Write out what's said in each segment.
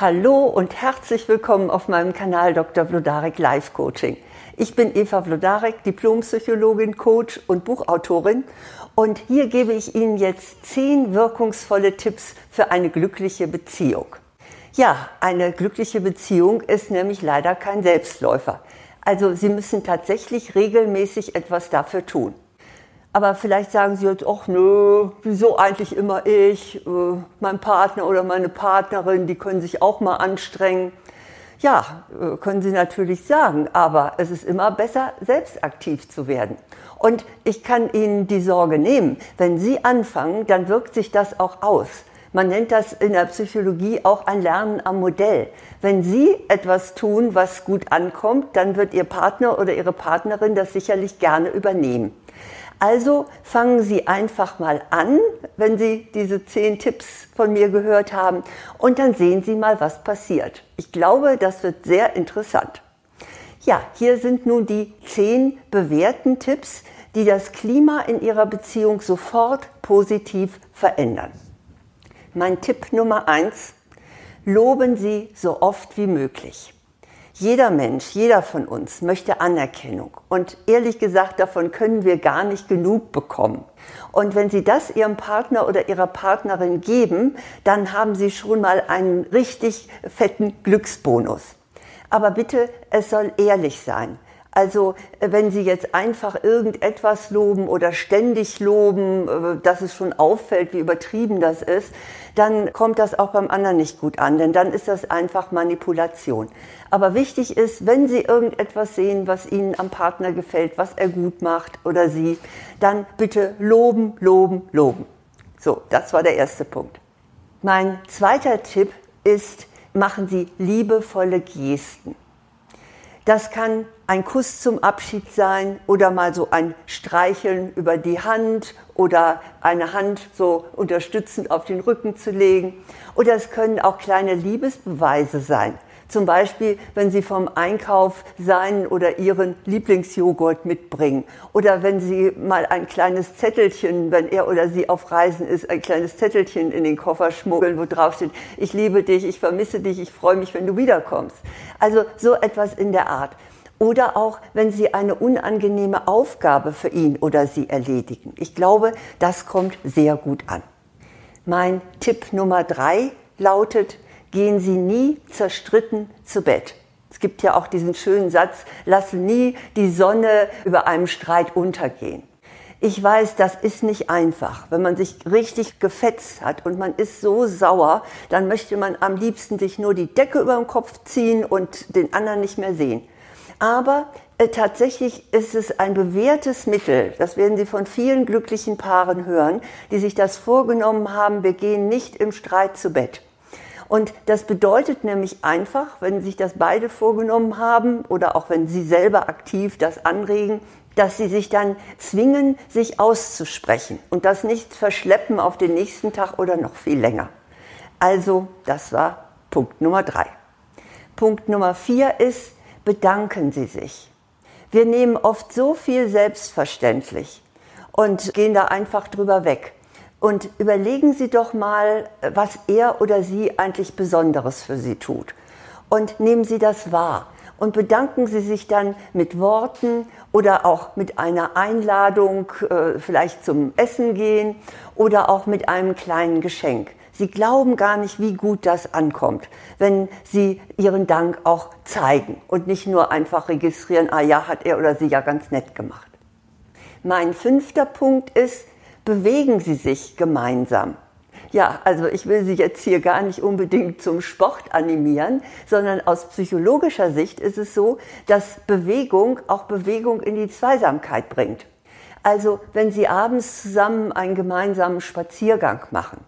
Hallo und herzlich willkommen auf meinem Kanal Dr. Vlodarek Life Coaching. Ich bin Eva Vlodarek, Diplompsychologin, Coach und Buchautorin und hier gebe ich Ihnen jetzt zehn wirkungsvolle Tipps für eine glückliche Beziehung. Ja, eine glückliche Beziehung ist nämlich leider kein Selbstläufer. Also Sie müssen tatsächlich regelmäßig etwas dafür tun. Aber vielleicht sagen Sie jetzt, ach nö, wieso eigentlich immer ich? Äh, mein Partner oder meine Partnerin, die können sich auch mal anstrengen. Ja, äh, können Sie natürlich sagen, aber es ist immer besser, selbst aktiv zu werden. Und ich kann Ihnen die Sorge nehmen. Wenn Sie anfangen, dann wirkt sich das auch aus. Man nennt das in der Psychologie auch ein Lernen am Modell. Wenn Sie etwas tun, was gut ankommt, dann wird Ihr Partner oder Ihre Partnerin das sicherlich gerne übernehmen. Also fangen Sie einfach mal an, wenn Sie diese zehn Tipps von mir gehört haben, und dann sehen Sie mal, was passiert. Ich glaube, das wird sehr interessant. Ja, hier sind nun die zehn bewährten Tipps, die das Klima in Ihrer Beziehung sofort positiv verändern. Mein Tipp Nummer eins: Loben Sie so oft wie möglich. Jeder Mensch, jeder von uns möchte Anerkennung. Und ehrlich gesagt, davon können wir gar nicht genug bekommen. Und wenn Sie das Ihrem Partner oder Ihrer Partnerin geben, dann haben Sie schon mal einen richtig fetten Glücksbonus. Aber bitte, es soll ehrlich sein. Also wenn Sie jetzt einfach irgendetwas loben oder ständig loben, äh, dass es schon auffällt, wie übertrieben das ist, dann kommt das auch beim anderen nicht gut an, denn dann ist das einfach Manipulation. Aber wichtig ist, wenn Sie irgendetwas sehen, was Ihnen am Partner gefällt, was er gut macht oder Sie, dann bitte loben, loben, loben. So, das war der erste Punkt. Mein zweiter Tipp ist, machen Sie liebevolle Gesten. Das kann ein Kuss zum Abschied sein oder mal so ein Streicheln über die Hand oder eine Hand so unterstützend auf den Rücken zu legen. Oder es können auch kleine Liebesbeweise sein. Zum Beispiel, wenn Sie vom Einkauf seinen oder Ihren Lieblingsjoghurt mitbringen. Oder wenn Sie mal ein kleines Zettelchen, wenn er oder sie auf Reisen ist, ein kleines Zettelchen in den Koffer schmuggeln, wo drauf steht, ich liebe dich, ich vermisse dich, ich freue mich, wenn du wiederkommst. Also so etwas in der Art. Oder auch, wenn Sie eine unangenehme Aufgabe für ihn oder sie erledigen. Ich glaube, das kommt sehr gut an. Mein Tipp Nummer drei lautet, gehen Sie nie zerstritten zu Bett. Es gibt ja auch diesen schönen Satz, lasse nie die Sonne über einem Streit untergehen. Ich weiß, das ist nicht einfach. Wenn man sich richtig gefetzt hat und man ist so sauer, dann möchte man am liebsten sich nur die Decke über den Kopf ziehen und den anderen nicht mehr sehen. Aber äh, tatsächlich ist es ein bewährtes Mittel, das werden Sie von vielen glücklichen Paaren hören, die sich das vorgenommen haben, wir gehen nicht im Streit zu Bett. Und das bedeutet nämlich einfach, wenn sich das beide vorgenommen haben oder auch wenn sie selber aktiv das anregen, dass sie sich dann zwingen, sich auszusprechen und das nicht verschleppen auf den nächsten Tag oder noch viel länger. Also, das war Punkt Nummer drei. Punkt Nummer vier ist, bedanken Sie sich. Wir nehmen oft so viel selbstverständlich und gehen da einfach drüber weg. Und überlegen Sie doch mal, was er oder sie eigentlich Besonderes für Sie tut. Und nehmen Sie das wahr. Und bedanken Sie sich dann mit Worten oder auch mit einer Einladung, äh, vielleicht zum Essen gehen oder auch mit einem kleinen Geschenk. Sie glauben gar nicht, wie gut das ankommt, wenn Sie Ihren Dank auch zeigen und nicht nur einfach registrieren, ah ja, hat er oder sie ja ganz nett gemacht. Mein fünfter Punkt ist, bewegen Sie sich gemeinsam. Ja, also ich will Sie jetzt hier gar nicht unbedingt zum Sport animieren, sondern aus psychologischer Sicht ist es so, dass Bewegung auch Bewegung in die Zweisamkeit bringt. Also wenn Sie abends zusammen einen gemeinsamen Spaziergang machen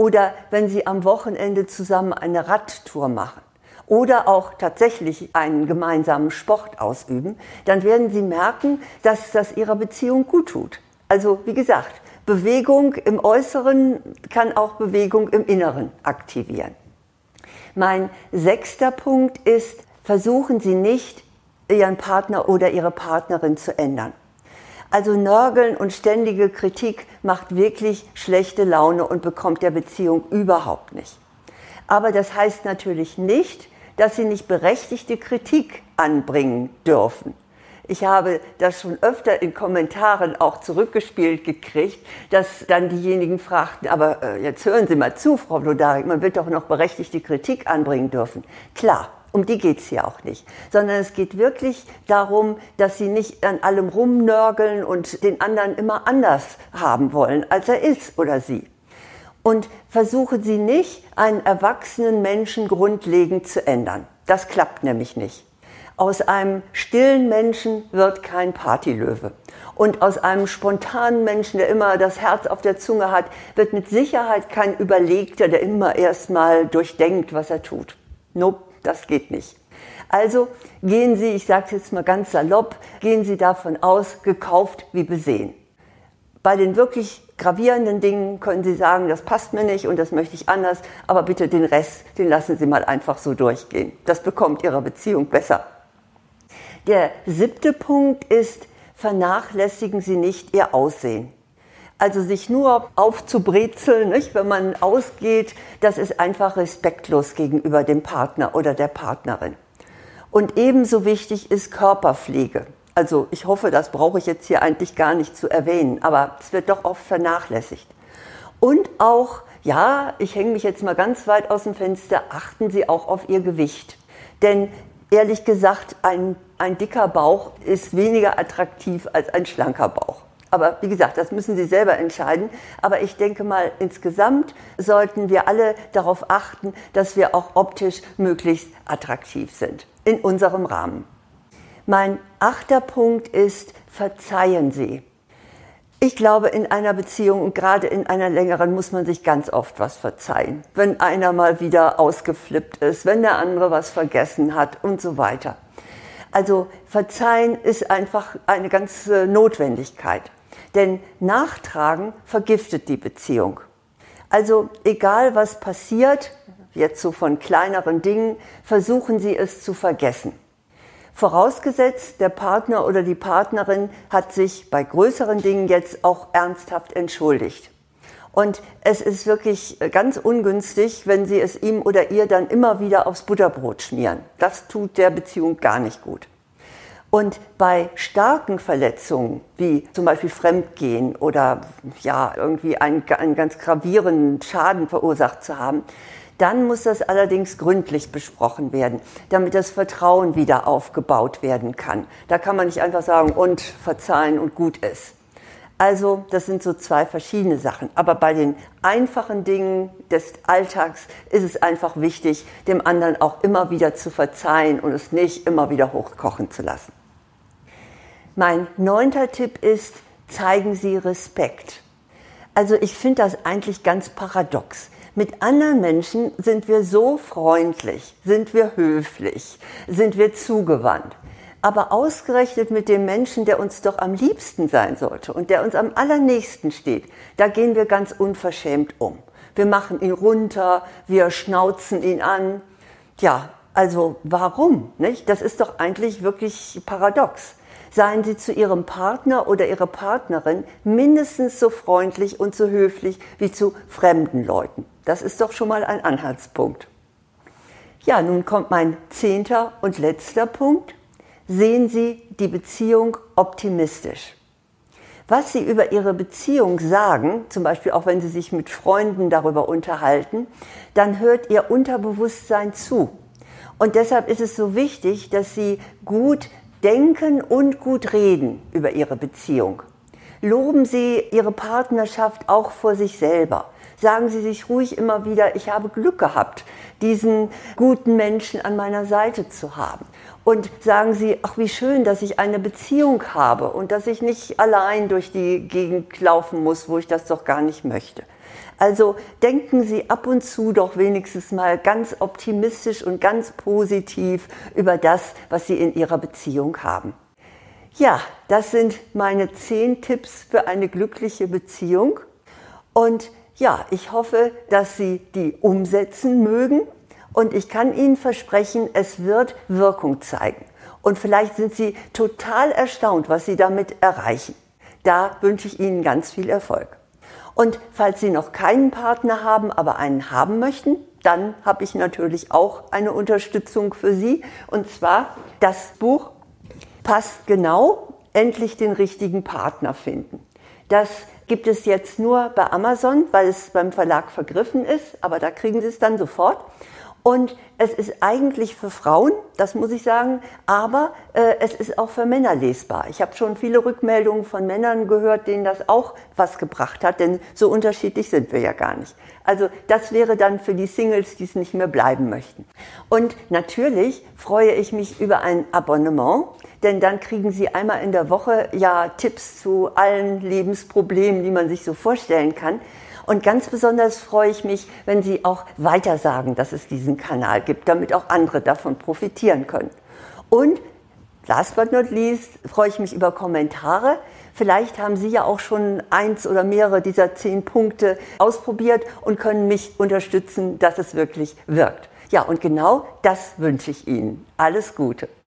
oder wenn Sie am Wochenende zusammen eine Radtour machen oder auch tatsächlich einen gemeinsamen Sport ausüben, dann werden Sie merken, dass das Ihrer Beziehung gut tut. Also wie gesagt, Bewegung im Äußeren kann auch Bewegung im Inneren aktivieren. Mein sechster Punkt ist, versuchen Sie nicht, Ihren Partner oder Ihre Partnerin zu ändern. Also Nörgeln und ständige Kritik macht wirklich schlechte Laune und bekommt der Beziehung überhaupt nicht. Aber das heißt natürlich nicht, dass sie nicht berechtigte Kritik anbringen dürfen. Ich habe das schon öfter in Kommentaren auch zurückgespielt gekriegt, dass dann diejenigen fragten, aber äh, jetzt hören Sie mal zu, Frau Blodarik, man wird doch noch berechtigte Kritik anbringen dürfen. Klar, um die geht's hier auch nicht, sondern es geht wirklich darum, dass sie nicht an allem rumnörgeln und den anderen immer anders haben wollen, als er ist oder sie. Und versuchen Sie nicht, einen erwachsenen Menschen grundlegend zu ändern. Das klappt nämlich nicht. Aus einem stillen Menschen wird kein Partylöwe. Und aus einem spontanen Menschen, der immer das Herz auf der Zunge hat, wird mit Sicherheit kein Überlegter, der immer erstmal durchdenkt, was er tut. Nope, das geht nicht. Also gehen Sie, ich sage es jetzt mal ganz salopp, gehen Sie davon aus, gekauft wie besehen. Bei den wirklich gravierenden Dingen können Sie sagen, das passt mir nicht und das möchte ich anders, aber bitte den Rest, den lassen Sie mal einfach so durchgehen. Das bekommt Ihre Beziehung besser. Der siebte Punkt ist, vernachlässigen Sie nicht Ihr Aussehen. Also sich nur aufzubrezeln, nicht, wenn man ausgeht, das ist einfach respektlos gegenüber dem Partner oder der Partnerin. Und ebenso wichtig ist Körperpflege. Also ich hoffe, das brauche ich jetzt hier eigentlich gar nicht zu erwähnen, aber es wird doch oft vernachlässigt. Und auch, ja, ich hänge mich jetzt mal ganz weit aus dem Fenster, achten Sie auch auf Ihr Gewicht. Denn ehrlich gesagt, ein, ein dicker Bauch ist weniger attraktiv als ein schlanker Bauch. Aber wie gesagt, das müssen Sie selber entscheiden. Aber ich denke mal, insgesamt sollten wir alle darauf achten, dass wir auch optisch möglichst attraktiv sind in unserem Rahmen. Mein achter Punkt ist, verzeihen Sie. Ich glaube, in einer Beziehung und gerade in einer längeren muss man sich ganz oft was verzeihen. Wenn einer mal wieder ausgeflippt ist, wenn der andere was vergessen hat und so weiter. Also verzeihen ist einfach eine ganze Notwendigkeit. Denn Nachtragen vergiftet die Beziehung. Also egal was passiert, jetzt so von kleineren Dingen, versuchen Sie es zu vergessen. Vorausgesetzt, der Partner oder die Partnerin hat sich bei größeren Dingen jetzt auch ernsthaft entschuldigt. Und es ist wirklich ganz ungünstig, wenn Sie es ihm oder ihr dann immer wieder aufs Butterbrot schmieren. Das tut der Beziehung gar nicht gut. Und bei starken Verletzungen, wie zum Beispiel Fremdgehen oder ja, irgendwie einen, einen ganz gravierenden Schaden verursacht zu haben, dann muss das allerdings gründlich besprochen werden, damit das Vertrauen wieder aufgebaut werden kann. Da kann man nicht einfach sagen und verzeihen und gut ist. Also das sind so zwei verschiedene Sachen. Aber bei den einfachen Dingen des Alltags ist es einfach wichtig, dem anderen auch immer wieder zu verzeihen und es nicht immer wieder hochkochen zu lassen. Mein neunter Tipp ist, zeigen Sie Respekt. Also ich finde das eigentlich ganz paradox. Mit anderen Menschen sind wir so freundlich, sind wir höflich, sind wir zugewandt. Aber ausgerechnet mit dem Menschen, der uns doch am liebsten sein sollte und der uns am allernächsten steht, da gehen wir ganz unverschämt um. Wir machen ihn runter, wir schnauzen ihn an. Ja, also warum? Nicht? Das ist doch eigentlich wirklich paradox seien Sie zu Ihrem Partner oder Ihrer Partnerin mindestens so freundlich und so höflich wie zu fremden Leuten. Das ist doch schon mal ein Anhaltspunkt. Ja, nun kommt mein zehnter und letzter Punkt. Sehen Sie die Beziehung optimistisch. Was Sie über Ihre Beziehung sagen, zum Beispiel auch wenn Sie sich mit Freunden darüber unterhalten, dann hört Ihr Unterbewusstsein zu. Und deshalb ist es so wichtig, dass Sie gut denken und gut reden über Ihre Beziehung. Loben Sie Ihre Partnerschaft auch vor sich selber. Sagen Sie sich ruhig immer wieder, ich habe Glück gehabt, diesen guten Menschen an meiner Seite zu haben. Und sagen Sie, ach wie schön, dass ich eine Beziehung habe und dass ich nicht allein durch die Gegend laufen muss, wo ich das doch gar nicht möchte. Also denken Sie ab und zu doch wenigstens mal ganz optimistisch und ganz positiv über das, was Sie in Ihrer Beziehung haben. Ja, das sind meine zehn Tipps für eine glückliche Beziehung. Und ja, ich hoffe, dass Sie die umsetzen mögen. Und ich kann Ihnen versprechen, es wird Wirkung zeigen. Und vielleicht sind Sie total erstaunt, was Sie damit erreichen. Da wünsche ich Ihnen ganz viel Erfolg. Und falls Sie noch keinen Partner haben, aber einen haben möchten, dann habe ich natürlich auch eine Unterstützung für Sie. Und zwar das Buch passt genau, endlich den richtigen Partner finden. Das gibt es jetzt nur bei Amazon, weil es beim Verlag vergriffen ist, aber da kriegen Sie es dann sofort. Und es ist eigentlich für Frauen, das muss ich sagen, aber äh, es ist auch für Männer lesbar. Ich habe schon viele Rückmeldungen von Männern gehört, denen das auch was gebracht hat, denn so unterschiedlich sind wir ja gar nicht. Also das wäre dann für die Singles, die es nicht mehr bleiben möchten. Und natürlich freue ich mich über ein Abonnement, denn dann kriegen Sie einmal in der Woche ja Tipps zu allen Lebensproblemen, die man sich so vorstellen kann. Und ganz besonders freue ich mich, wenn Sie auch weiter sagen, dass es diesen Kanal gibt, damit auch andere davon profitieren können. Und last but not least freue ich mich über Kommentare. Vielleicht haben Sie ja auch schon eins oder mehrere dieser zehn Punkte ausprobiert und können mich unterstützen, dass es wirklich wirkt. Ja, und genau das wünsche ich Ihnen. Alles Gute.